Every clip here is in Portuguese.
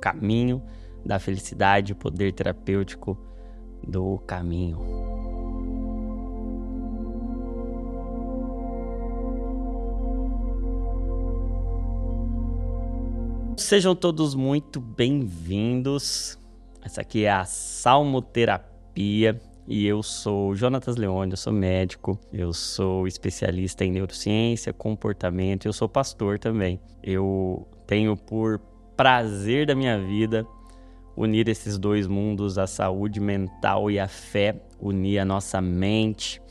caminho da felicidade, o poder terapêutico do caminho. Sejam todos muito bem-vindos. Essa aqui é a Salmoterapia e eu sou Jonatas Leone, eu sou médico, eu sou especialista em neurociência, comportamento, eu sou pastor também. Eu tenho por prazer da minha vida unir esses dois mundos, a saúde mental e a fé, unir a nossa mente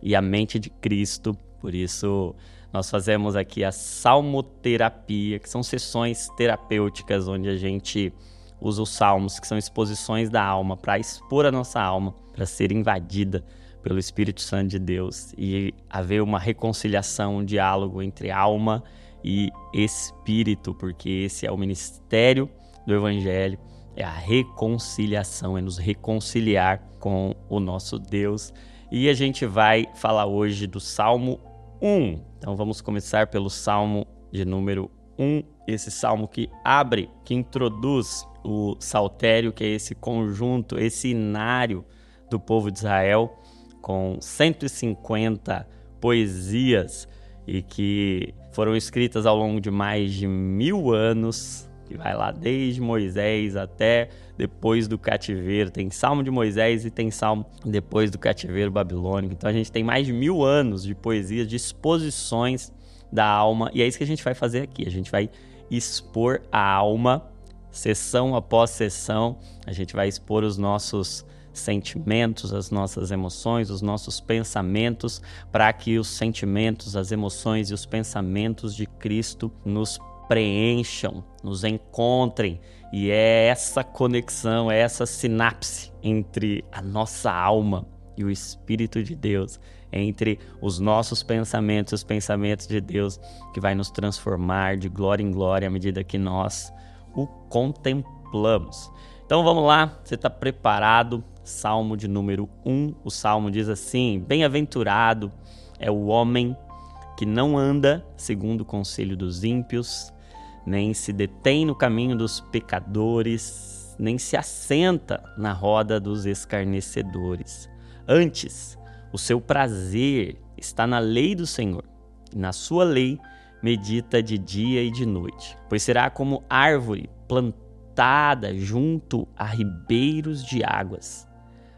e a mente de Cristo. Por isso, nós fazemos aqui a salmoterapia, que são sessões terapêuticas onde a gente usa os salmos, que são exposições da alma, para expor a nossa alma, para ser invadida pelo Espírito Santo de Deus e haver uma reconciliação, um diálogo entre alma e espírito, porque esse é o ministério do Evangelho, é a reconciliação, é nos reconciliar com o nosso Deus. E a gente vai falar hoje do Salmo 1. Então vamos começar pelo Salmo de número 1, esse salmo que abre, que introduz o saltério, que é esse conjunto, esse inário do povo de Israel, com 150 poesias e que foram escritas ao longo de mais de mil anos, que vai lá desde Moisés até depois do cativeiro. Tem Salmo de Moisés e tem Salmo depois do cativeiro babilônico. Então a gente tem mais de mil anos de poesias, de exposições da alma, e é isso que a gente vai fazer aqui. A gente vai expor a alma sessão após sessão, a gente vai expor os nossos sentimentos, as nossas emoções, os nossos pensamentos, para que os sentimentos, as emoções e os pensamentos de Cristo nos preencham, nos encontrem. E é essa conexão, é essa sinapse entre a nossa alma e o Espírito de Deus, entre os nossos pensamentos e os pensamentos de Deus, que vai nos transformar de glória em glória à medida que nós o contemplamos. Então vamos lá, você está preparado? Salmo de número 1. O salmo diz assim: Bem-aventurado é o homem que não anda segundo o conselho dos ímpios, nem se detém no caminho dos pecadores, nem se assenta na roda dos escarnecedores. Antes, o seu prazer está na lei do Senhor, e na sua lei medita de dia e de noite, pois será como árvore plantada junto a ribeiros de águas,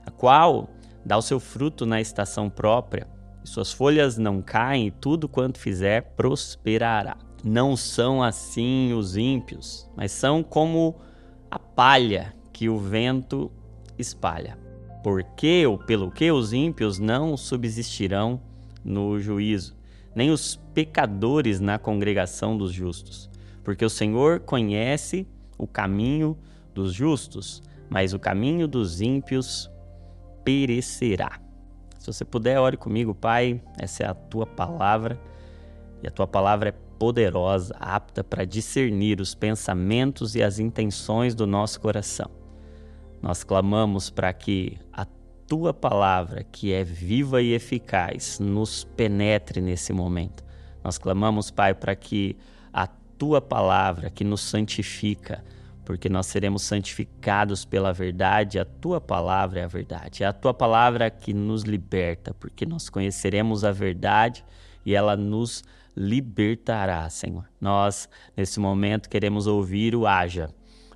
a qual dá o seu fruto na estação própria, e suas folhas não caem, e tudo quanto fizer prosperará. Não são assim os ímpios, mas são como a palha que o vento espalha. Porque ou pelo que os ímpios não subsistirão no juízo, nem os pecadores na congregação dos justos. Porque o Senhor conhece o caminho dos justos, mas o caminho dos ímpios perecerá. Se você puder, ore comigo, Pai. Essa é a tua palavra e a tua palavra é poderosa, apta para discernir os pensamentos e as intenções do nosso coração. Nós clamamos para que a tua palavra, que é viva e eficaz, nos penetre nesse momento. Nós clamamos, Pai, para que a tua palavra, que nos santifica, porque nós seremos santificados pela verdade, a tua palavra é a verdade. É a tua palavra que nos liberta, porque nós conheceremos a verdade e ela nos libertará, Senhor. Nós, nesse momento, queremos ouvir o haja,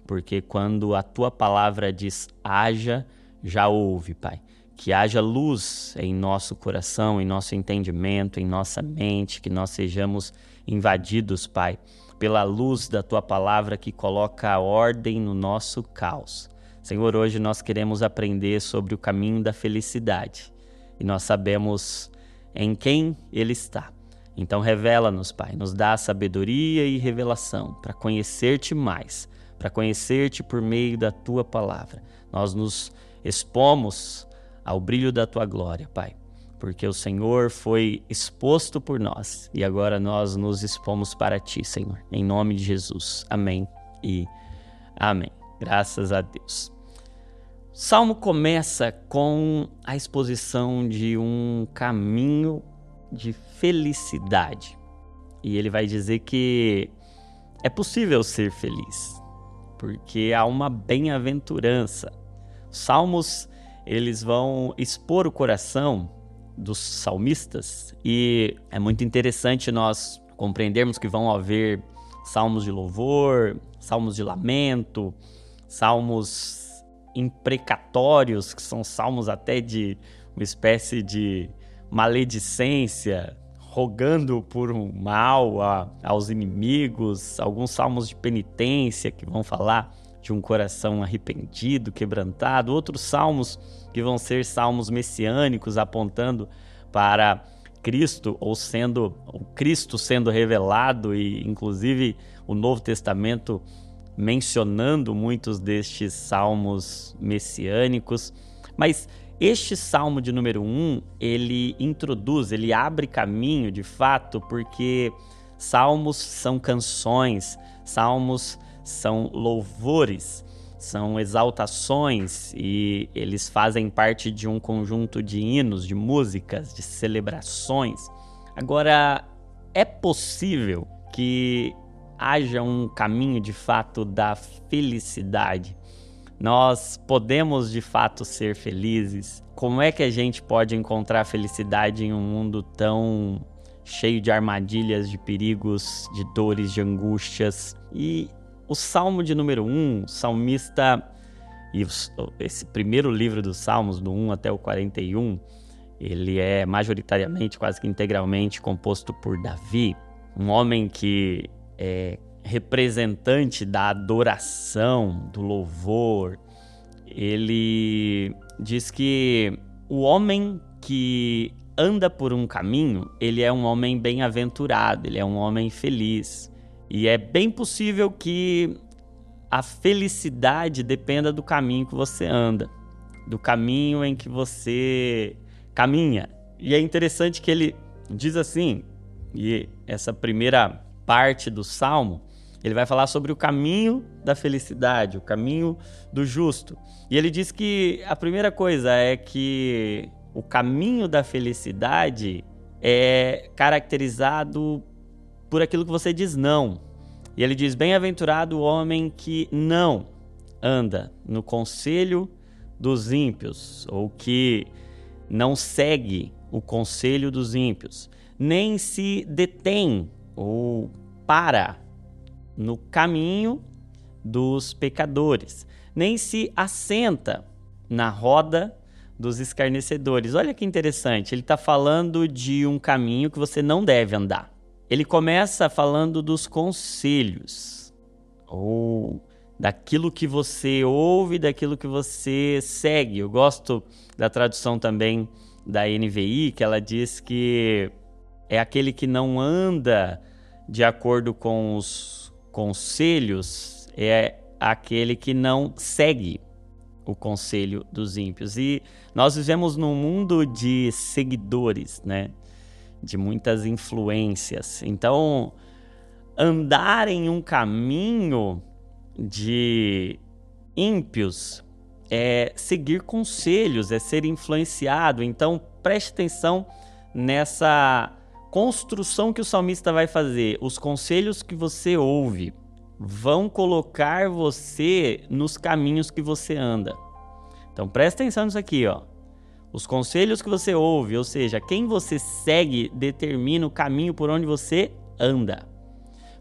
porque quando a tua palavra diz haja, já ouve, Pai. Que haja luz em nosso coração, em nosso entendimento, em nossa mente, que nós sejamos invadidos, Pai, pela luz da tua palavra que coloca ordem no nosso caos. Senhor, hoje nós queremos aprender sobre o caminho da felicidade e nós sabemos em quem ele está. Então revela-nos, Pai, nos dá sabedoria e revelação para conhecer-te mais, para conhecer-te por meio da tua palavra. Nós nos expomos ao brilho da tua glória, Pai, porque o Senhor foi exposto por nós e agora nós nos expomos para ti, Senhor, em nome de Jesus. Amém e amém. Graças a Deus. O salmo começa com a exposição de um caminho de felicidade. E ele vai dizer que é possível ser feliz, porque há uma bem-aventurança. Salmos, eles vão expor o coração dos salmistas e é muito interessante nós compreendermos que vão haver salmos de louvor, salmos de lamento, salmos imprecatórios, que são salmos até de uma espécie de maledicência, rogando por um mal a, aos inimigos, alguns salmos de penitência que vão falar de um coração arrependido, quebrantado, outros salmos que vão ser salmos messiânicos apontando para Cristo ou sendo o Cristo sendo revelado e inclusive o Novo Testamento mencionando muitos destes salmos messiânicos, mas este salmo de número 1, um, ele introduz, ele abre caminho de fato, porque salmos são canções, salmos são louvores, são exaltações e eles fazem parte de um conjunto de hinos, de músicas, de celebrações. Agora, é possível que haja um caminho de fato da felicidade nós podemos de fato ser felizes? Como é que a gente pode encontrar felicidade em um mundo tão cheio de armadilhas, de perigos, de dores, de angústias? E o Salmo de número 1, o salmista, e esse primeiro livro dos Salmos, do 1 até o 41, ele é majoritariamente, quase que integralmente composto por Davi, um homem que é representante da adoração, do louvor, ele diz que o homem que anda por um caminho, ele é um homem bem-aventurado, ele é um homem feliz. E é bem possível que a felicidade dependa do caminho que você anda, do caminho em que você caminha. E é interessante que ele diz assim, e essa primeira parte do salmo, ele vai falar sobre o caminho da felicidade, o caminho do justo. E ele diz que a primeira coisa é que o caminho da felicidade é caracterizado por aquilo que você diz não. E ele diz: Bem-aventurado o homem que não anda no conselho dos ímpios, ou que não segue o conselho dos ímpios, nem se detém ou para no caminho dos pecadores, nem se assenta na roda dos escarnecedores. Olha que interessante, ele está falando de um caminho que você não deve andar. Ele começa falando dos conselhos, ou daquilo que você ouve, daquilo que você segue. Eu gosto da tradução também da NVI, que ela diz que é aquele que não anda de acordo com os conselhos é aquele que não segue o conselho dos ímpios. E nós vivemos num mundo de seguidores, né? De muitas influências. Então, andar em um caminho de ímpios é seguir conselhos, é ser influenciado. Então, preste atenção nessa construção que o salmista vai fazer, os conselhos que você ouve, vão colocar você nos caminhos que você anda. Então presta atenção nisso aqui, ó. Os conselhos que você ouve, ou seja, quem você segue determina o caminho por onde você anda.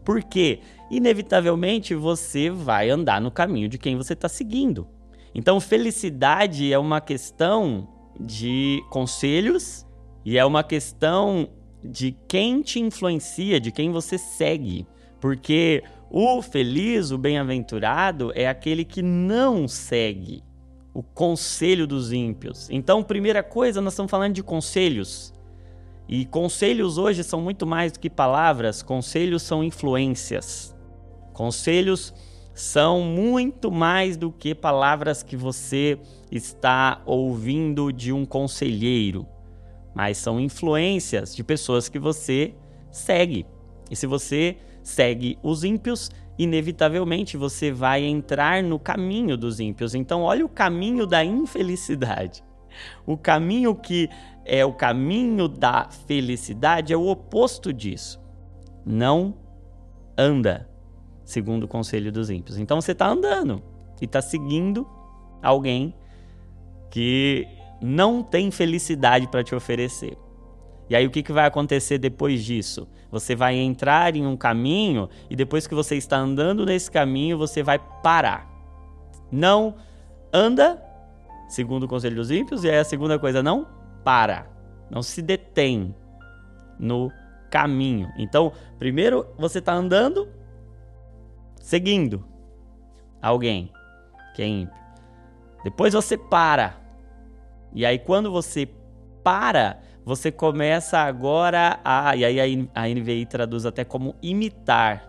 Porque, inevitavelmente, você vai andar no caminho de quem você está seguindo. Então, felicidade é uma questão de conselhos e é uma questão de quem te influencia, de quem você segue. Porque o feliz, o bem-aventurado, é aquele que não segue o conselho dos ímpios. Então, primeira coisa, nós estamos falando de conselhos. E conselhos hoje são muito mais do que palavras, conselhos são influências. Conselhos são muito mais do que palavras que você está ouvindo de um conselheiro mas são influências de pessoas que você segue. E se você segue os ímpios, inevitavelmente você vai entrar no caminho dos ímpios. Então, olha o caminho da infelicidade. O caminho que é o caminho da felicidade é o oposto disso. Não anda segundo o conselho dos ímpios. Então você está andando e está seguindo alguém que não tem felicidade para te oferecer. E aí o que, que vai acontecer depois disso? Você vai entrar em um caminho e depois que você está andando nesse caminho, você vai parar. Não anda, segundo o conselho dos ímpios, e aí a segunda coisa, não para. Não se detém no caminho. Então, primeiro você está andando, seguindo alguém que é ímpio. Depois você para. E aí, quando você para, você começa agora a. E aí a NVI traduz até como imitar.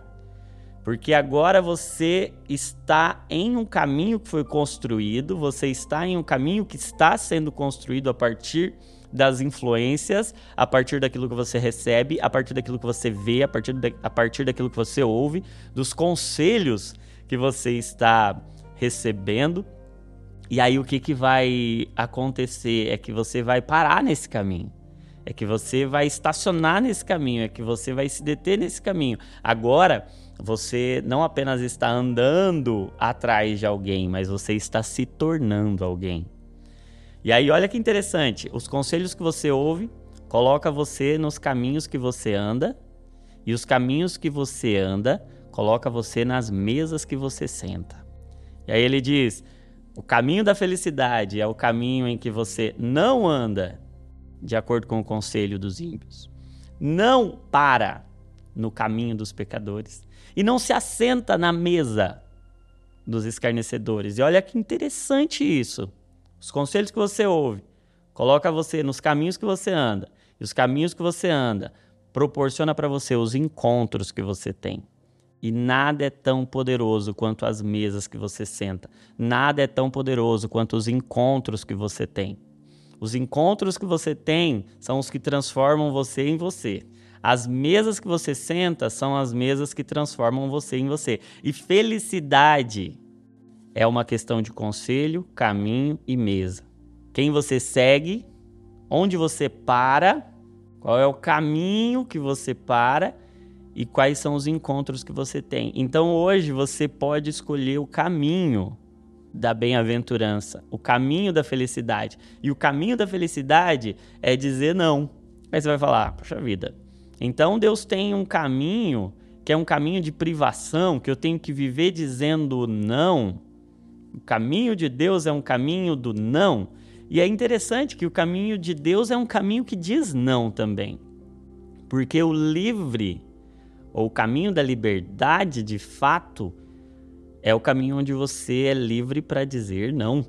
Porque agora você está em um caminho que foi construído, você está em um caminho que está sendo construído a partir das influências, a partir daquilo que você recebe, a partir daquilo que você vê, a partir, da, a partir daquilo que você ouve, dos conselhos que você está recebendo. E aí o que, que vai acontecer é que você vai parar nesse caminho. É que você vai estacionar nesse caminho, é que você vai se deter nesse caminho. Agora, você não apenas está andando atrás de alguém, mas você está se tornando alguém. E aí, olha que interessante, os conselhos que você ouve coloca você nos caminhos que você anda, e os caminhos que você anda coloca você nas mesas que você senta. E aí ele diz: o caminho da felicidade é o caminho em que você não anda de acordo com o conselho dos ímpios, não para no caminho dos pecadores e não se assenta na mesa dos escarnecedores. E olha que interessante isso. Os conselhos que você ouve coloca você nos caminhos que você anda. E os caminhos que você anda proporciona para você os encontros que você tem. E nada é tão poderoso quanto as mesas que você senta. Nada é tão poderoso quanto os encontros que você tem. Os encontros que você tem são os que transformam você em você. As mesas que você senta são as mesas que transformam você em você. E felicidade é uma questão de conselho, caminho e mesa. Quem você segue, onde você para, qual é o caminho que você para e quais são os encontros que você tem. Então hoje você pode escolher o caminho da bem-aventurança, o caminho da felicidade. E o caminho da felicidade é dizer não. Aí você vai falar, poxa vida. Então Deus tem um caminho que é um caminho de privação, que eu tenho que viver dizendo não. O caminho de Deus é um caminho do não. E é interessante que o caminho de Deus é um caminho que diz não também. Porque o livre ou o caminho da liberdade, de fato, é o caminho onde você é livre para dizer não.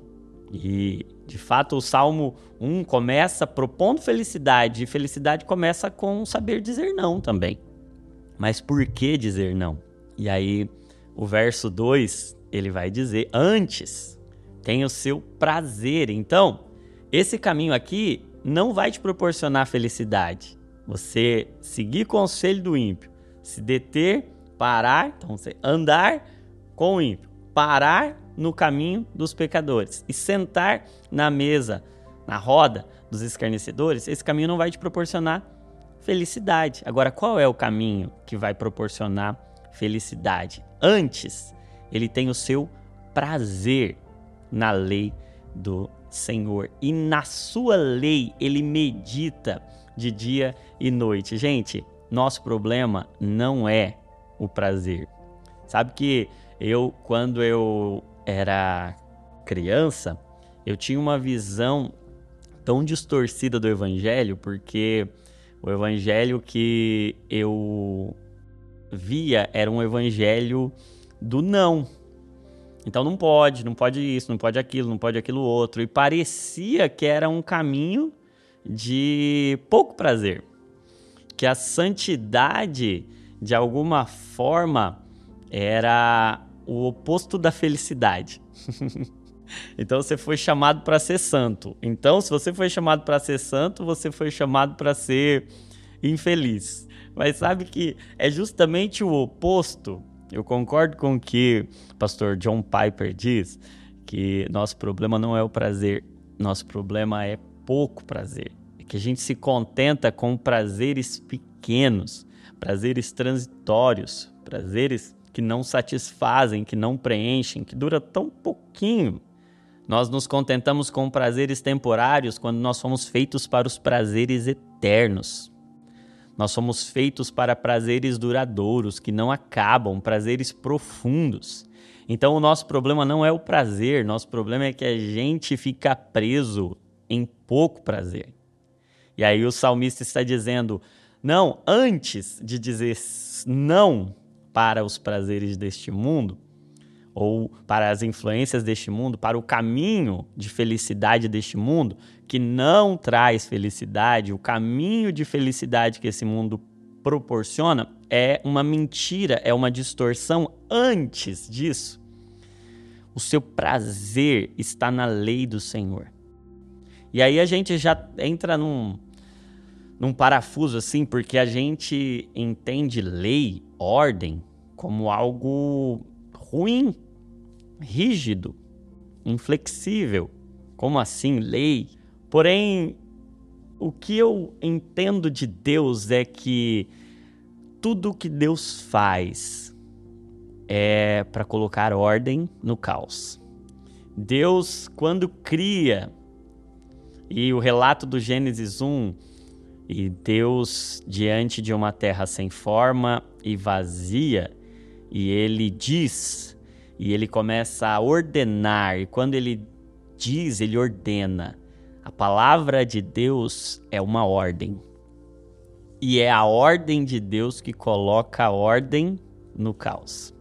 E, de fato, o Salmo 1 começa propondo felicidade, e felicidade começa com saber dizer não também. Mas por que dizer não? E aí, o verso 2, ele vai dizer: antes, tem o seu prazer. Então, esse caminho aqui não vai te proporcionar felicidade. Você seguir conselho do ímpio, se deter, parar, então você andar com o ímpio, parar no caminho dos pecadores e sentar na mesa, na roda dos escarnecedores, esse caminho não vai te proporcionar felicidade. Agora, qual é o caminho que vai proporcionar felicidade? Antes, ele tem o seu prazer na lei do Senhor e na sua lei ele medita de dia e noite. Gente, nosso problema não é o prazer. Sabe que eu, quando eu era criança, eu tinha uma visão tão distorcida do evangelho, porque o evangelho que eu via era um evangelho do não. Então não pode, não pode isso, não pode aquilo, não pode aquilo outro. E parecia que era um caminho de pouco prazer que a santidade, de alguma forma, era o oposto da felicidade. então você foi chamado para ser santo. Então, se você foi chamado para ser santo, você foi chamado para ser infeliz. Mas sabe que é justamente o oposto. Eu concordo com o que o pastor John Piper diz, que nosso problema não é o prazer, nosso problema é pouco prazer que a gente se contenta com prazeres pequenos, prazeres transitórios, prazeres que não satisfazem, que não preenchem, que dura tão pouquinho. Nós nos contentamos com prazeres temporários quando nós fomos feitos para os prazeres eternos. Nós somos feitos para prazeres duradouros, que não acabam, prazeres profundos. Então o nosso problema não é o prazer, nosso problema é que a gente fica preso em pouco prazer. E aí o salmista está dizendo: não, antes de dizer não para os prazeres deste mundo, ou para as influências deste mundo, para o caminho de felicidade deste mundo, que não traz felicidade, o caminho de felicidade que esse mundo proporciona é uma mentira, é uma distorção. Antes disso, o seu prazer está na lei do Senhor. E aí a gente já entra num, num parafuso assim, porque a gente entende lei, ordem, como algo ruim rígido, inflexível. Como assim, lei? Porém, o que eu entendo de Deus é que tudo que Deus faz é para colocar ordem no caos. Deus, quando cria, e o relato do Gênesis 1, e Deus diante de uma terra sem forma e vazia, e ele diz e ele começa a ordenar, e quando ele diz, ele ordena. A palavra de Deus é uma ordem. E é a ordem de Deus que coloca a ordem no caos.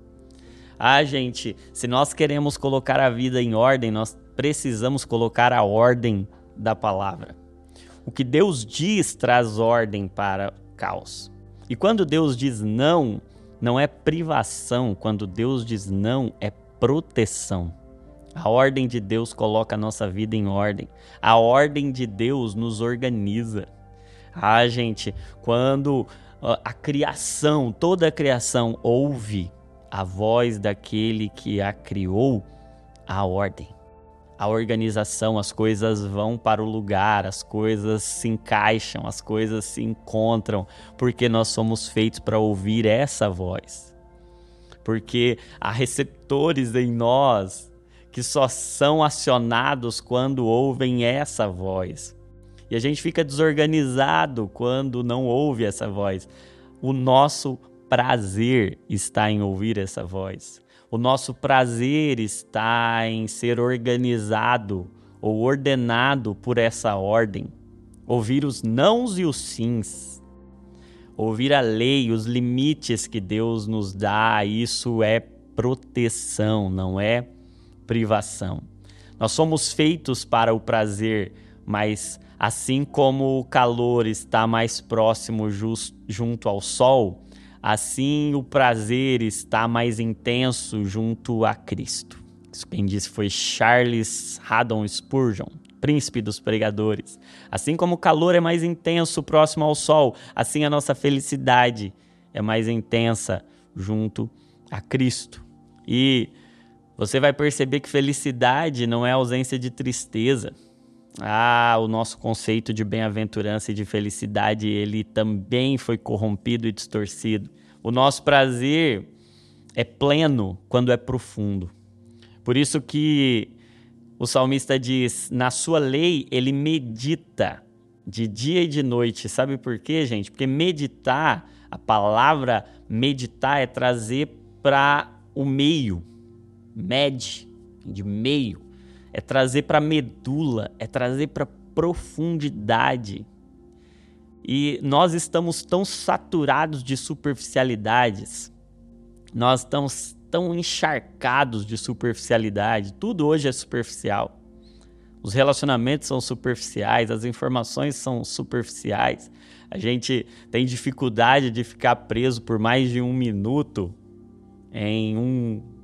Ah, gente, se nós queremos colocar a vida em ordem, nós precisamos colocar a ordem da palavra. O que Deus diz traz ordem para o caos. E quando Deus diz não, não é privação, quando Deus diz não, é proteção. A ordem de Deus coloca a nossa vida em ordem. A ordem de Deus nos organiza. Ah, gente, quando a criação, toda a criação ouve a voz daquele que a criou, a ordem, a organização, as coisas vão para o lugar, as coisas se encaixam, as coisas se encontram, porque nós somos feitos para ouvir essa voz. Porque há receptores em nós que só são acionados quando ouvem essa voz. E a gente fica desorganizado quando não ouve essa voz. O nosso prazer está em ouvir essa voz. O nosso prazer está em ser organizado ou ordenado por essa ordem. Ouvir os nãos e os sims. Ouvir a lei, os limites que Deus nos dá, isso é proteção, não é privação. Nós somos feitos para o prazer, mas assim como o calor está mais próximo just, junto ao sol, Assim, o prazer está mais intenso junto a Cristo. Isso quem disse foi Charles Haddon Spurgeon, príncipe dos pregadores. Assim como o calor é mais intenso próximo ao sol, assim a nossa felicidade é mais intensa junto a Cristo. E você vai perceber que felicidade não é ausência de tristeza. Ah, o nosso conceito de bem-aventurança e de felicidade, ele também foi corrompido e distorcido. O nosso prazer é pleno quando é profundo. Por isso que o salmista diz: "Na sua lei ele medita de dia e de noite". Sabe por quê, gente? Porque meditar, a palavra meditar é trazer para o meio, med, de meio é trazer para medula, é trazer para profundidade. E nós estamos tão saturados de superficialidades, nós estamos tão encharcados de superficialidade, tudo hoje é superficial. Os relacionamentos são superficiais, as informações são superficiais. A gente tem dificuldade de ficar preso por mais de um minuto em um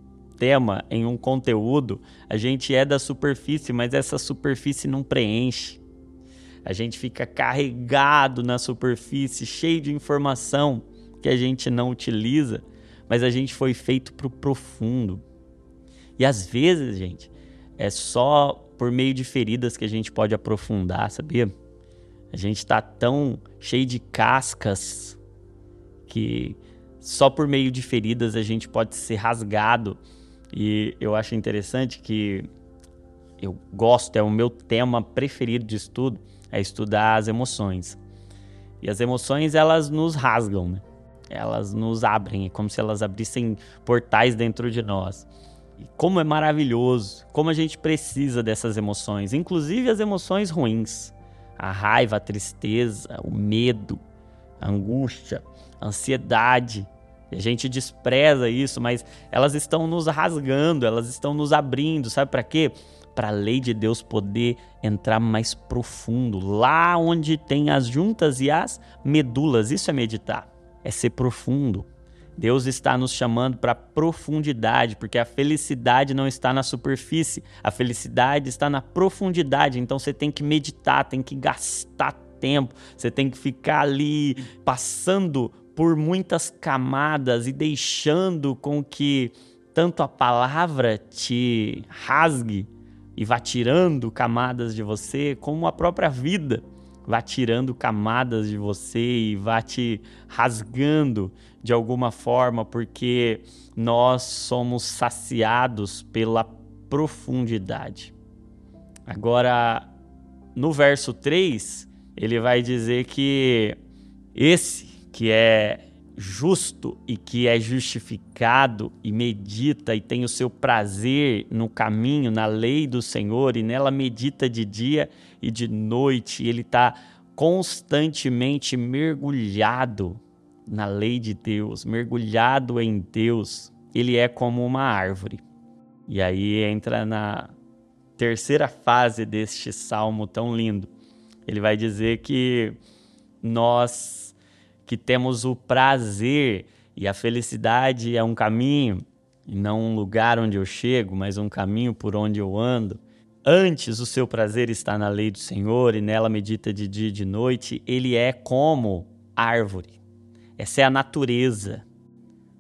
tema, em um conteúdo, a gente é da superfície, mas essa superfície não preenche. A gente fica carregado na superfície, cheio de informação que a gente não utiliza, mas a gente foi feito para o profundo. E às vezes, gente, é só por meio de feridas que a gente pode aprofundar, sabia? A gente está tão cheio de cascas que só por meio de feridas a gente pode ser rasgado. E eu acho interessante que eu gosto, é o meu tema preferido de estudo, é estudar as emoções. E as emoções, elas nos rasgam, né? Elas nos abrem, é como se elas abrissem portais dentro de nós. E como é maravilhoso, como a gente precisa dessas emoções, inclusive as emoções ruins. A raiva, a tristeza, o medo, a angústia, a ansiedade. A gente despreza isso, mas elas estão nos rasgando, elas estão nos abrindo, sabe para quê? Para a lei de Deus poder entrar mais profundo, lá onde tem as juntas e as medulas. Isso é meditar, é ser profundo. Deus está nos chamando para profundidade, porque a felicidade não está na superfície, a felicidade está na profundidade. Então você tem que meditar, tem que gastar tempo, você tem que ficar ali passando por muitas camadas e deixando com que tanto a palavra te rasgue e vá tirando camadas de você, como a própria vida vá tirando camadas de você e vá te rasgando de alguma forma, porque nós somos saciados pela profundidade. Agora, no verso 3, ele vai dizer que esse que é justo e que é justificado e medita e tem o seu prazer no caminho, na lei do Senhor e nela medita de dia e de noite, e ele está constantemente mergulhado na lei de Deus, mergulhado em Deus, ele é como uma árvore. E aí entra na terceira fase deste salmo tão lindo. Ele vai dizer que nós que temos o prazer e a felicidade é um caminho, e não um lugar onde eu chego, mas um caminho por onde eu ando. Antes o seu prazer está na lei do Senhor e nela medita de dia e de noite, ele é como árvore essa é a natureza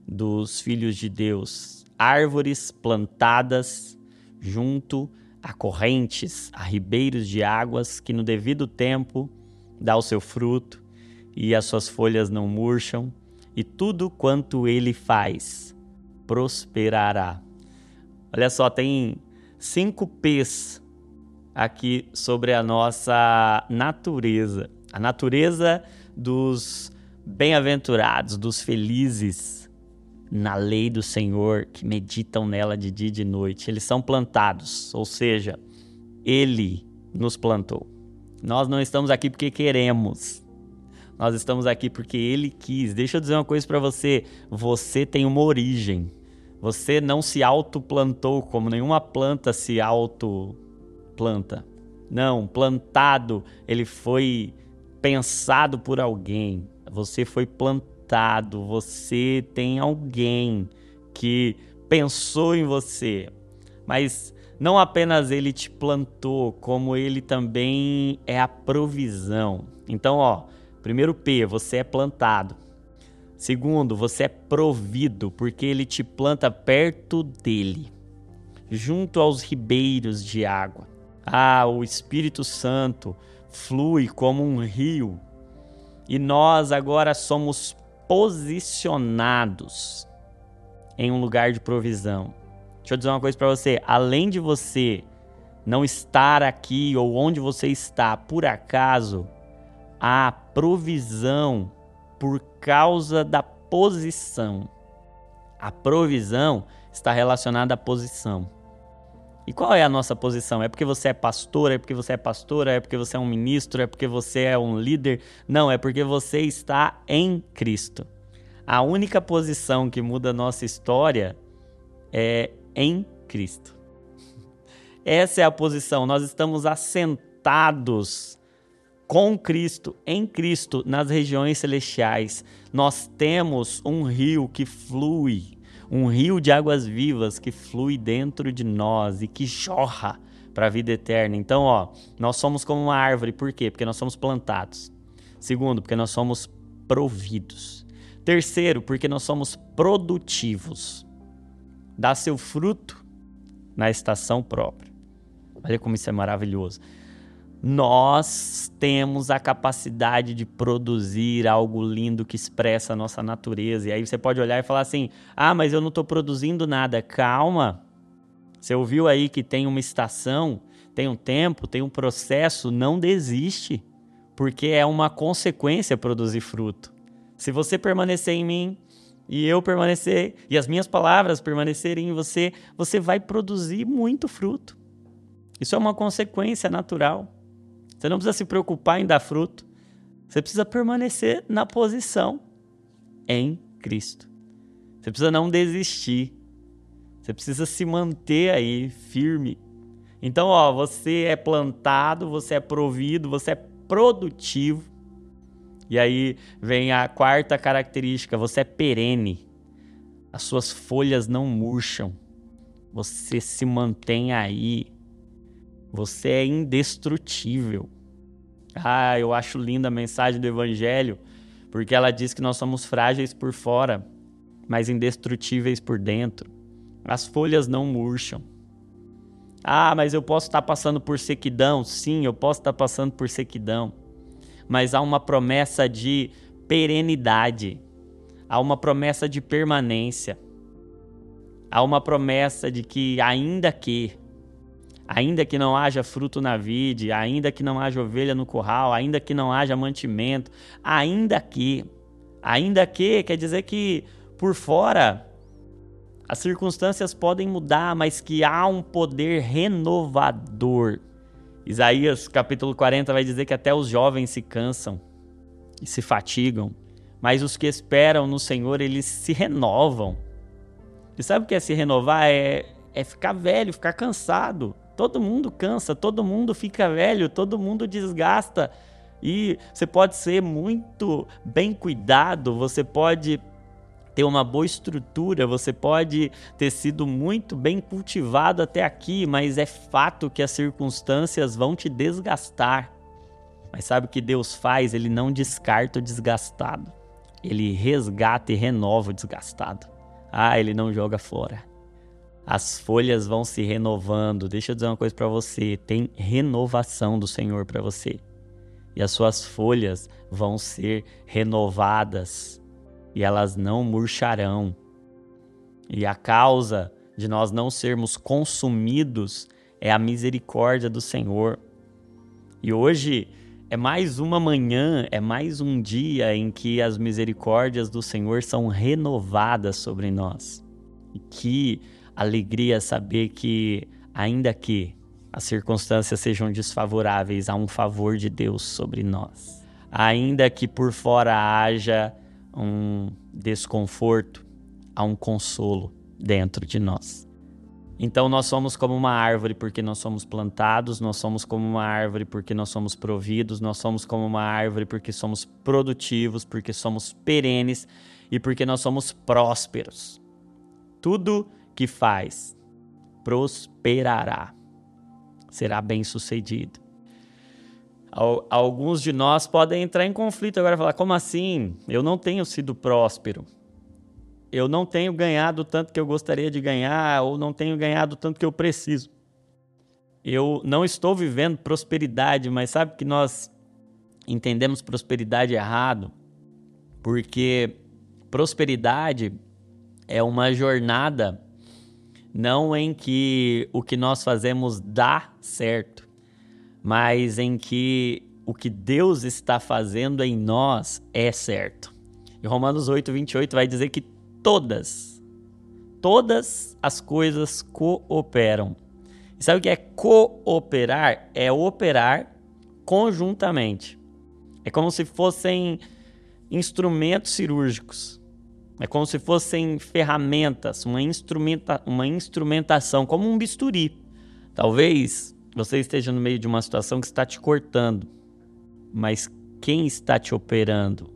dos filhos de Deus. Árvores plantadas junto a correntes, a ribeiros de águas, que no devido tempo dá o seu fruto e as suas folhas não murcham, e tudo quanto ele faz prosperará. Olha só, tem cinco P's aqui sobre a nossa natureza. A natureza dos Bem-aventurados dos felizes na lei do Senhor, que meditam nela de dia e de noite. Eles são plantados, ou seja, Ele nos plantou. Nós não estamos aqui porque queremos. Nós estamos aqui porque Ele quis. Deixa eu dizer uma coisa para você: você tem uma origem. Você não se autoplantou como nenhuma planta se autoplanta. Não, plantado, ele foi pensado por alguém. Você foi plantado, você tem alguém que pensou em você. Mas não apenas ele te plantou, como ele também é a provisão. Então, ó, primeiro P, você é plantado. Segundo, você é provido, porque ele te planta perto dele, junto aos ribeiros de água. Ah, o Espírito Santo flui como um rio e nós agora somos posicionados em um lugar de provisão. Deixa eu dizer uma coisa para você: além de você não estar aqui ou onde você está por acaso, há provisão por causa da posição. A provisão está relacionada à posição. E qual é a nossa posição? É porque você é pastor? É porque você é pastora? É porque você é um ministro? É porque você é um líder? Não, é porque você está em Cristo. A única posição que muda a nossa história é em Cristo. Essa é a posição. Nós estamos assentados com Cristo, em Cristo, nas regiões celestiais. Nós temos um rio que flui um rio de águas vivas que flui dentro de nós e que jorra para a vida eterna. Então, ó, nós somos como uma árvore, por quê? Porque nós somos plantados. Segundo, porque nós somos providos. Terceiro, porque nós somos produtivos. Dá seu fruto na estação própria. Olha como isso é maravilhoso. Nós temos a capacidade de produzir algo lindo que expressa a nossa natureza. E aí você pode olhar e falar assim: ah, mas eu não estou produzindo nada. Calma. Você ouviu aí que tem uma estação, tem um tempo, tem um processo. Não desiste, porque é uma consequência produzir fruto. Se você permanecer em mim e eu permanecer, e as minhas palavras permanecerem em você, você vai produzir muito fruto. Isso é uma consequência natural. Você não precisa se preocupar em dar fruto. Você precisa permanecer na posição em Cristo. Você precisa não desistir. Você precisa se manter aí firme. Então, ó, você é plantado, você é provido, você é produtivo. E aí vem a quarta característica: você é perene. As suas folhas não murcham. Você se mantém aí você é indestrutível. Ah, eu acho linda a mensagem do Evangelho, porque ela diz que nós somos frágeis por fora, mas indestrutíveis por dentro. As folhas não murcham. Ah, mas eu posso estar passando por sequidão. Sim, eu posso estar passando por sequidão. Mas há uma promessa de perenidade. Há uma promessa de permanência. Há uma promessa de que, ainda que ainda que não haja fruto na vide, ainda que não haja ovelha no curral, ainda que não haja mantimento, ainda que, ainda que quer dizer que por fora as circunstâncias podem mudar, mas que há um poder renovador. Isaías capítulo 40 vai dizer que até os jovens se cansam e se fatigam, mas os que esperam no Senhor, eles se renovam. E sabe o que é se renovar? É, é ficar velho, ficar cansado. Todo mundo cansa, todo mundo fica velho, todo mundo desgasta. E você pode ser muito bem cuidado, você pode ter uma boa estrutura, você pode ter sido muito bem cultivado até aqui, mas é fato que as circunstâncias vão te desgastar. Mas sabe o que Deus faz? Ele não descarta o desgastado. Ele resgata e renova o desgastado. Ah, ele não joga fora as folhas vão se renovando. Deixa eu dizer uma coisa para você: tem renovação do Senhor para você. E as suas folhas vão ser renovadas e elas não murcharão. E a causa de nós não sermos consumidos é a misericórdia do Senhor. E hoje é mais uma manhã, é mais um dia em que as misericórdias do Senhor são renovadas sobre nós. E que alegria saber que, ainda que as circunstâncias sejam desfavoráveis, há um favor de Deus sobre nós. Ainda que por fora haja um desconforto, há um consolo dentro de nós. Então nós somos como uma árvore porque nós somos plantados, nós somos como uma árvore porque nós somos providos, nós somos como uma árvore porque somos produtivos, porque somos perenes e porque nós somos prósperos. Tudo que faz prosperará, será bem sucedido. Alguns de nós podem entrar em conflito agora e falar: como assim? Eu não tenho sido próspero. Eu não tenho ganhado tanto que eu gostaria de ganhar, ou não tenho ganhado tanto que eu preciso. Eu não estou vivendo prosperidade, mas sabe que nós entendemos prosperidade errado? Porque prosperidade é uma jornada não em que o que nós fazemos dá certo, mas em que o que Deus está fazendo em nós é certo. E Romanos 8, 28 vai dizer que todas, todas as coisas cooperam. E sabe o que é cooperar? É operar conjuntamente. É como se fossem instrumentos cirúrgicos. É como se fossem ferramentas, uma, instrumenta, uma instrumentação, como um bisturi. Talvez você esteja no meio de uma situação que está te cortando, mas quem está te operando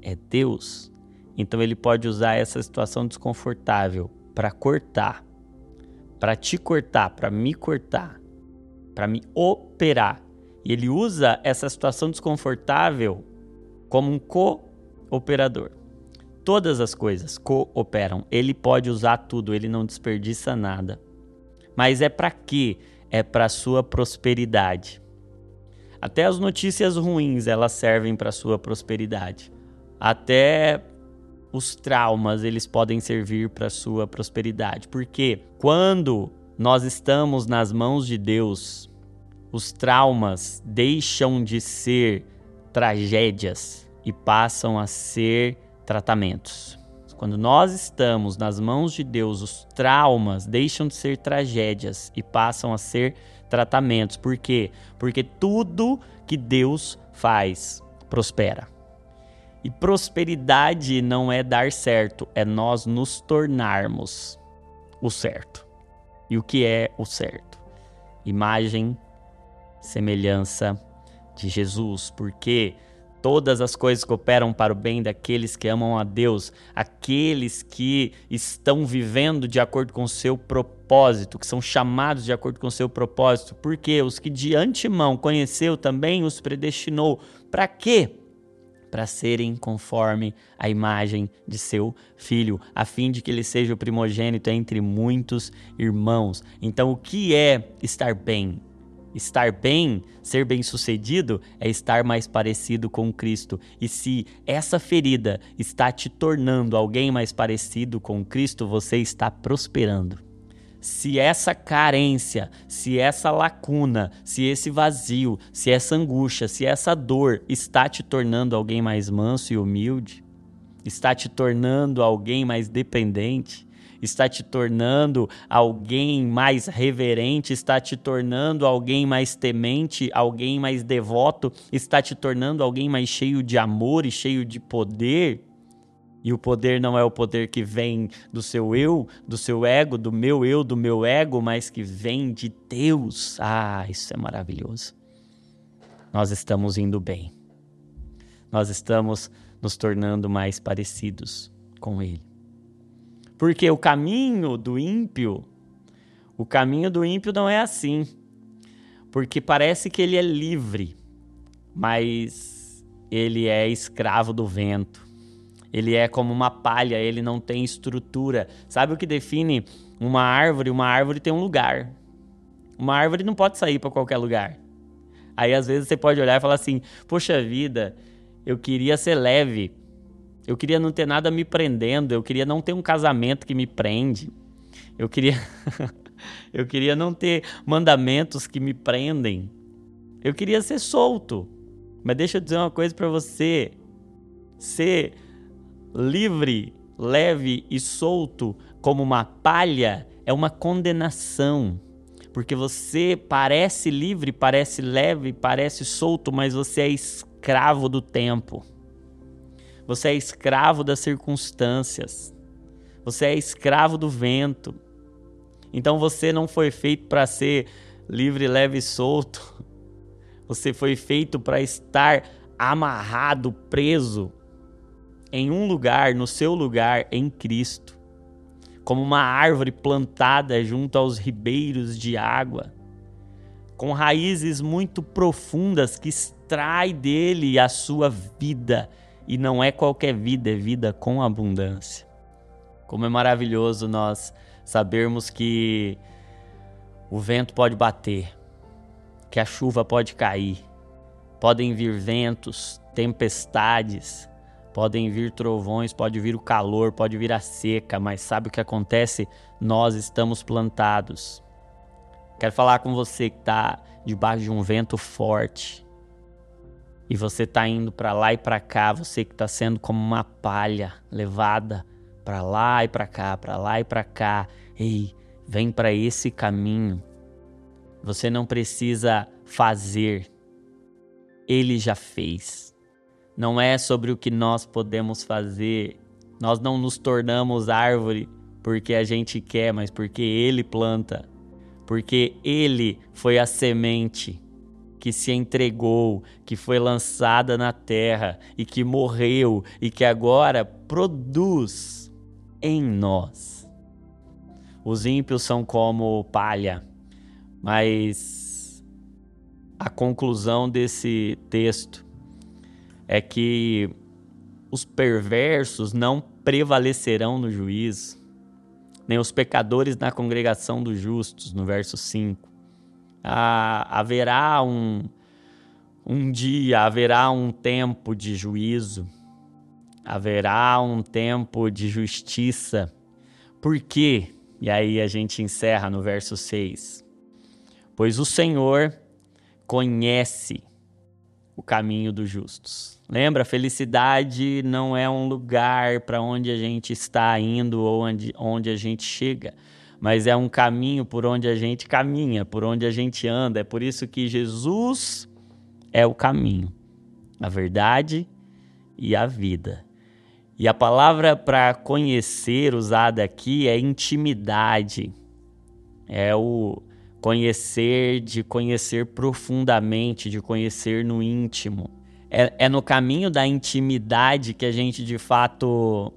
é Deus. Então ele pode usar essa situação desconfortável para cortar, para te cortar, para me cortar, para me operar. E ele usa essa situação desconfortável como um cooperador todas as coisas cooperam. Ele pode usar tudo, ele não desperdiça nada. Mas é para quê? É para sua prosperidade. Até as notícias ruins elas servem para sua prosperidade. Até os traumas eles podem servir para sua prosperidade. Porque quando nós estamos nas mãos de Deus, os traumas deixam de ser tragédias e passam a ser tratamentos. Quando nós estamos nas mãos de Deus, os traumas deixam de ser tragédias e passam a ser tratamentos. Por quê? Porque tudo que Deus faz prospera. E prosperidade não é dar certo, é nós nos tornarmos o certo. E o que é o certo? Imagem, semelhança de Jesus, porque todas as coisas cooperam para o bem daqueles que amam a Deus, aqueles que estão vivendo de acordo com o seu propósito, que são chamados de acordo com o seu propósito, porque os que de antemão conheceu também os predestinou. Para quê? para serem conforme a imagem de seu filho, a fim de que ele seja o primogênito entre muitos irmãos. Então, o que é estar bem? Estar bem, ser bem-sucedido, é estar mais parecido com Cristo. E se essa ferida está te tornando alguém mais parecido com Cristo, você está prosperando se essa carência, se essa lacuna, se esse vazio, se essa angústia, se essa dor está te tornando alguém mais manso e humilde, está te tornando alguém mais dependente, está te tornando alguém mais reverente, está te tornando alguém mais temente, alguém mais devoto, está te tornando alguém mais cheio de amor e cheio de poder e o poder não é o poder que vem do seu eu, do seu ego, do meu eu, do meu ego, mas que vem de Deus. Ah, isso é maravilhoso. Nós estamos indo bem. Nós estamos nos tornando mais parecidos com Ele. Porque o caminho do ímpio, o caminho do ímpio não é assim. Porque parece que ele é livre, mas ele é escravo do vento ele é como uma palha, ele não tem estrutura. Sabe o que define uma árvore? Uma árvore tem um lugar. Uma árvore não pode sair para qualquer lugar. Aí às vezes você pode olhar e falar assim: "Poxa vida, eu queria ser leve. Eu queria não ter nada me prendendo, eu queria não ter um casamento que me prende. Eu queria eu queria não ter mandamentos que me prendem. Eu queria ser solto. Mas deixa eu dizer uma coisa para você. Ser livre, leve e solto como uma palha é uma condenação. Porque você parece livre, parece leve, parece solto, mas você é escravo do tempo. Você é escravo das circunstâncias. Você é escravo do vento. Então você não foi feito para ser livre, leve e solto. Você foi feito para estar amarrado, preso em um lugar, no seu lugar em Cristo, como uma árvore plantada junto aos ribeiros de água, com raízes muito profundas que extrai dele a sua vida, e não é qualquer vida, é vida com abundância. Como é maravilhoso nós sabermos que o vento pode bater, que a chuva pode cair, podem vir ventos, tempestades, Podem vir trovões, pode vir o calor, pode vir a seca, mas sabe o que acontece? Nós estamos plantados. Quero falar com você que está debaixo de um vento forte e você está indo para lá e para cá, você que está sendo como uma palha levada para lá e para cá, para lá e para cá. Ei, vem para esse caminho. Você não precisa fazer, ele já fez não é sobre o que nós podemos fazer. Nós não nos tornamos árvore porque a gente quer, mas porque Ele planta. Porque Ele foi a semente que se entregou, que foi lançada na terra e que morreu e que agora produz em nós. Os ímpios são como palha, mas a conclusão desse texto é que os perversos não prevalecerão no juízo, nem os pecadores na congregação dos justos, no verso 5. Ah, haverá um, Um dia haverá um tempo de juízo, haverá um tempo de justiça. Por quê? E aí a gente encerra no verso 6. Pois o Senhor conhece o caminho dos justos. Lembra, felicidade não é um lugar para onde a gente está indo ou onde, onde a gente chega, mas é um caminho por onde a gente caminha, por onde a gente anda. É por isso que Jesus é o caminho, a verdade e a vida. E a palavra para conhecer usada aqui é intimidade. É o conhecer, de conhecer profundamente, de conhecer no íntimo. É, é no caminho da intimidade que a gente de fato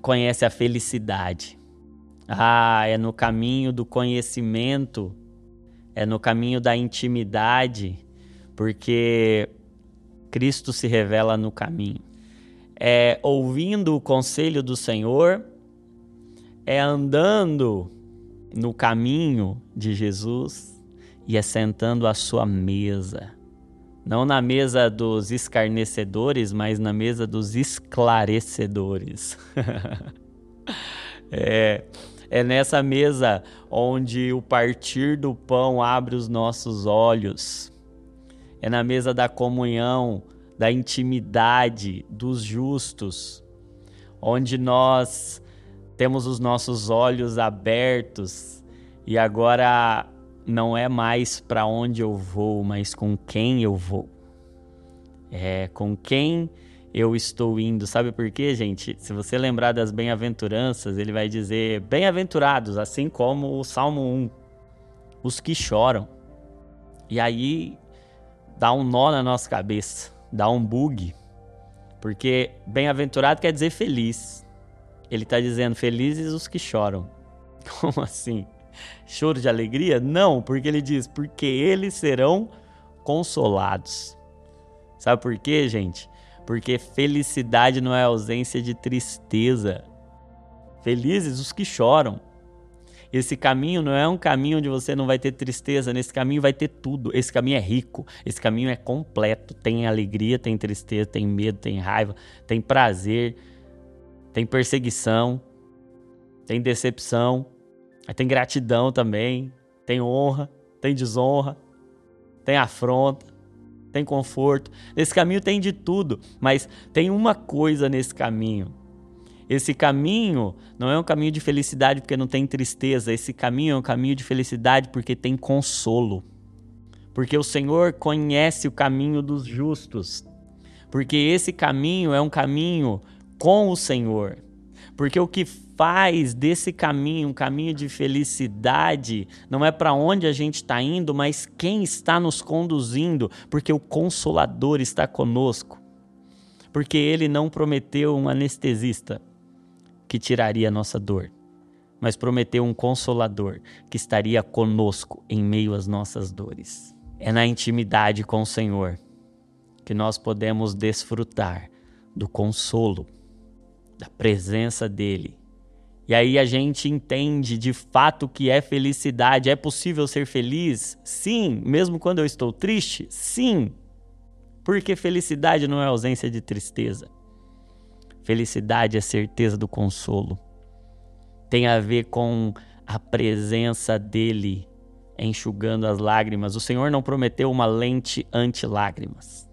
conhece a felicidade. Ah, é no caminho do conhecimento, é no caminho da intimidade, porque Cristo se revela no caminho. É ouvindo o conselho do Senhor, é andando no caminho de Jesus e assentando à sua mesa. Não na mesa dos escarnecedores, mas na mesa dos esclarecedores. é, é nessa mesa onde o partir do pão abre os nossos olhos. É na mesa da comunhão, da intimidade dos justos, onde nós temos os nossos olhos abertos e agora não é mais para onde eu vou, mas com quem eu vou. É com quem eu estou indo. Sabe por quê, gente? Se você lembrar das bem-aventuranças, ele vai dizer: Bem-aventurados, assim como o Salmo 1, os que choram. E aí dá um nó na nossa cabeça, dá um bug. Porque bem-aventurado quer dizer feliz. Ele está dizendo: felizes os que choram. Como assim? Choro de alegria? Não, porque ele diz: porque eles serão consolados. Sabe por quê, gente? Porque felicidade não é ausência de tristeza. Felizes os que choram. Esse caminho não é um caminho onde você não vai ter tristeza, nesse caminho vai ter tudo. Esse caminho é rico, esse caminho é completo. Tem alegria, tem tristeza, tem medo, tem raiva, tem prazer, tem perseguição, tem decepção, tem gratidão também, tem honra, tem desonra, tem afronta, tem conforto. Nesse caminho tem de tudo, mas tem uma coisa nesse caminho. Esse caminho não é um caminho de felicidade porque não tem tristeza, esse caminho é um caminho de felicidade porque tem consolo. Porque o Senhor conhece o caminho dos justos. Porque esse caminho é um caminho com o Senhor. Porque o que faz desse caminho um caminho de felicidade não é para onde a gente está indo, mas quem está nos conduzindo, porque o Consolador está conosco. Porque ele não prometeu um anestesista que tiraria a nossa dor, mas prometeu um consolador que estaria conosco em meio às nossas dores. É na intimidade com o Senhor que nós podemos desfrutar do consolo da presença dele. E aí a gente entende de fato que é felicidade. É possível ser feliz? Sim. Mesmo quando eu estou triste? Sim. Porque felicidade não é ausência de tristeza. Felicidade é certeza do consolo. Tem a ver com a presença dele enxugando as lágrimas. O Senhor não prometeu uma lente anti-lágrimas.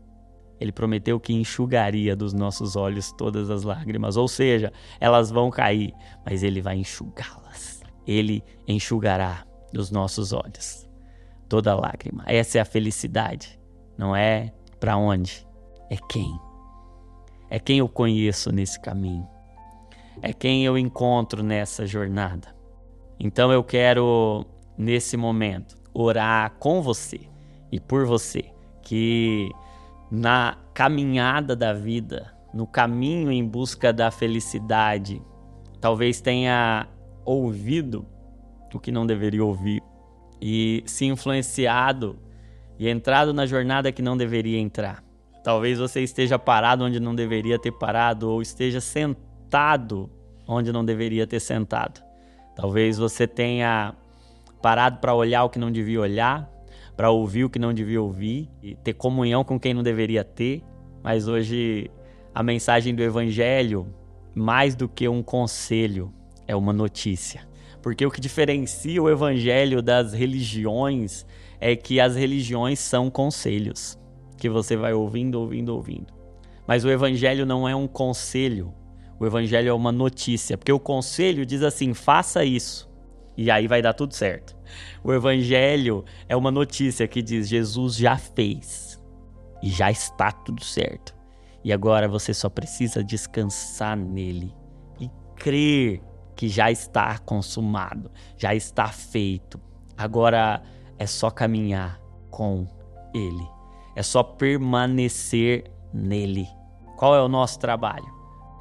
Ele prometeu que enxugaria dos nossos olhos todas as lágrimas, ou seja, elas vão cair, mas ele vai enxugá-las. Ele enxugará dos nossos olhos toda lágrima. Essa é a felicidade. Não é para onde, é quem. É quem eu conheço nesse caminho. É quem eu encontro nessa jornada. Então eu quero nesse momento orar com você e por você que na caminhada da vida, no caminho em busca da felicidade, talvez tenha ouvido o que não deveria ouvir e se influenciado e entrado na jornada que não deveria entrar. Talvez você esteja parado onde não deveria ter parado ou esteja sentado onde não deveria ter sentado. Talvez você tenha parado para olhar o que não devia olhar, para ouvir o que não devia ouvir e ter comunhão com quem não deveria ter. Mas hoje a mensagem do evangelho, mais do que um conselho, é uma notícia. Porque o que diferencia o evangelho das religiões é que as religiões são conselhos que você vai ouvindo, ouvindo, ouvindo. Mas o evangelho não é um conselho. O evangelho é uma notícia, porque o conselho diz assim: faça isso e aí vai dar tudo certo. O evangelho é uma notícia que diz: Jesus já fez e já está tudo certo. E agora você só precisa descansar nele e crer que já está consumado, já está feito. Agora é só caminhar com ele. É só permanecer nele. Qual é o nosso trabalho?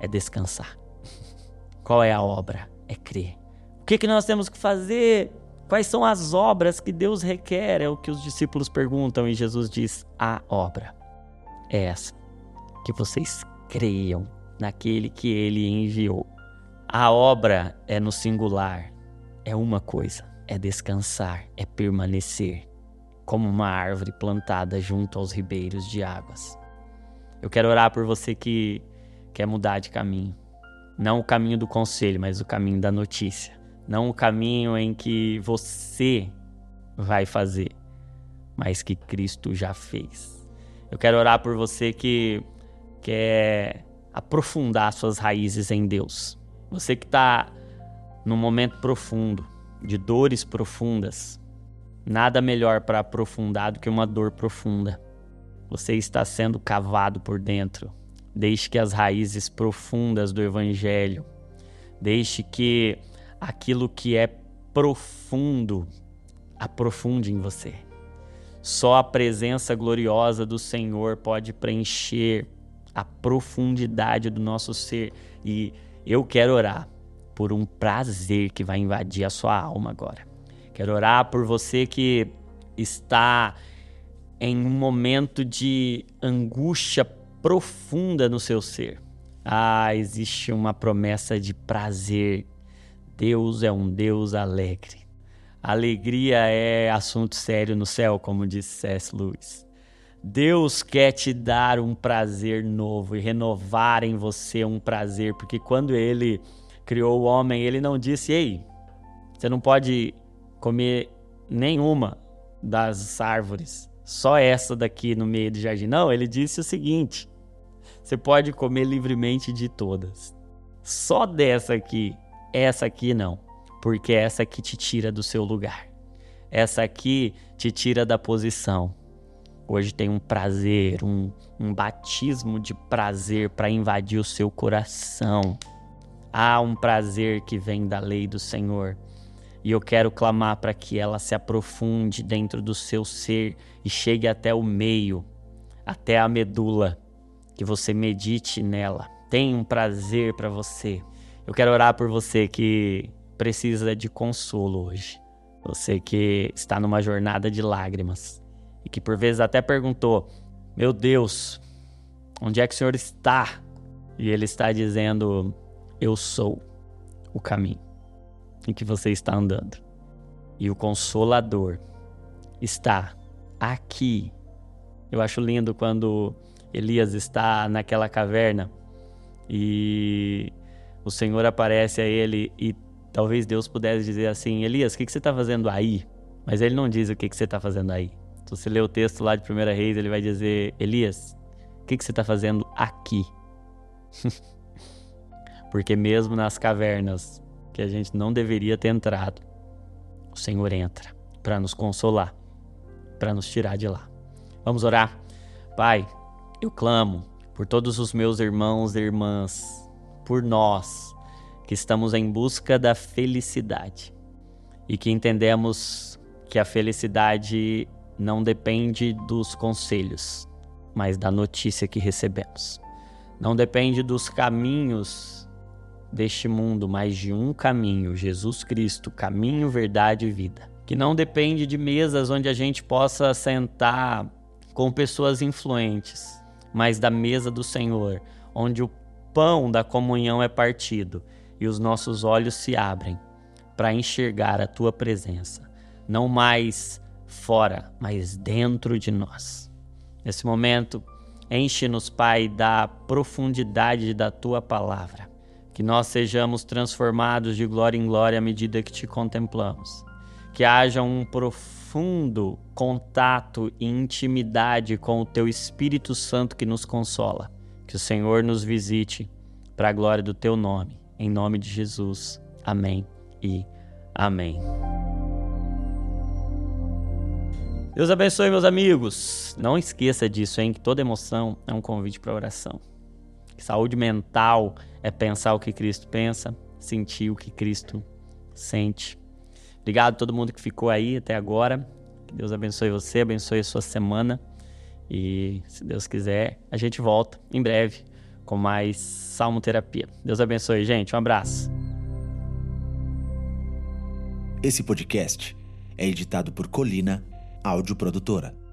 É descansar. Qual é a obra? É crer. O que, que nós temos que fazer? Quais são as obras que Deus requer? É o que os discípulos perguntam e Jesus diz: a obra é essa, que vocês creiam naquele que ele enviou. A obra é no singular, é uma coisa, é descansar, é permanecer, como uma árvore plantada junto aos ribeiros de águas. Eu quero orar por você que quer mudar de caminho. Não o caminho do conselho, mas o caminho da notícia não o caminho em que você vai fazer, mas que Cristo já fez. Eu quero orar por você que quer aprofundar suas raízes em Deus. Você que está num momento profundo, de dores profundas. Nada melhor para aprofundar do que uma dor profunda. Você está sendo cavado por dentro. Deixe que as raízes profundas do Evangelho, deixe que aquilo que é profundo aprofunde em você. Só a presença gloriosa do Senhor pode preencher a profundidade do nosso ser. E eu quero orar por um prazer que vai invadir a sua alma agora. Quero orar por você que está em um momento de angústia profunda no seu ser. Ah, existe uma promessa de prazer Deus é um Deus alegre. Alegria é assunto sério no céu, como disse C.S. Lewis. Deus quer te dar um prazer novo e renovar em você um prazer, porque quando ele criou o homem, ele não disse: Ei, você não pode comer nenhuma das árvores, só essa daqui no meio do jardim. Não, ele disse o seguinte: você pode comer livremente de todas, só dessa aqui essa aqui não, porque essa aqui te tira do seu lugar. Essa aqui te tira da posição. Hoje tem um prazer, um, um batismo de prazer para invadir o seu coração. Há um prazer que vem da lei do Senhor. E eu quero clamar para que ela se aprofunde dentro do seu ser e chegue até o meio, até a medula, que você medite nela. Tem um prazer para você. Eu quero orar por você que precisa de consolo hoje. Você que está numa jornada de lágrimas e que por vezes até perguntou: Meu Deus, onde é que o Senhor está? E Ele está dizendo: Eu sou o caminho em que você está andando. E o Consolador está aqui. Eu acho lindo quando Elias está naquela caverna e o Senhor aparece a ele e talvez Deus pudesse dizer assim: Elias, o que, você está fazendo aí? Mas ele não diz o que, você está fazendo aí. Se você ler o texto lá de 1 Reis, ele vai dizer: Elias, o que você está fazendo aqui? Porque mesmo nas cavernas que a gente não deveria ter entrado, o Senhor entra para nos consolar, para nos tirar de lá. Vamos orar? Pai, eu clamo por todos os meus irmãos e irmãs por nós que estamos em busca da felicidade e que entendemos que a felicidade não depende dos conselhos, mas da notícia que recebemos. Não depende dos caminhos deste mundo, mas de um caminho, Jesus Cristo, caminho, verdade e vida. Que não depende de mesas onde a gente possa sentar com pessoas influentes, mas da mesa do Senhor, onde o pão da comunhão é partido e os nossos olhos se abrem para enxergar a tua presença, não mais fora, mas dentro de nós. Nesse momento, enche-nos, Pai, da profundidade da tua palavra. Que nós sejamos transformados de glória em glória à medida que te contemplamos. Que haja um profundo contato e intimidade com o teu Espírito Santo que nos consola. Que o Senhor nos visite para a glória do teu nome. Em nome de Jesus. Amém e amém. Deus abençoe, meus amigos. Não esqueça disso, hein? Que toda emoção é um convite para oração. Que saúde mental é pensar o que Cristo pensa, sentir o que Cristo sente. Obrigado a todo mundo que ficou aí até agora. Que Deus abençoe você, abençoe a sua semana. E se Deus quiser, a gente volta em breve com mais Salmo Terapia. Deus abençoe, gente. Um abraço. Esse podcast é editado por Colina Áudio Produtora.